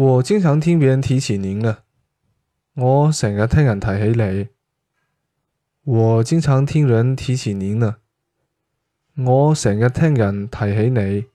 我经常听别人提起您呢，我成日听人提起你。我经常听人提起您呢，我成日听人提起你。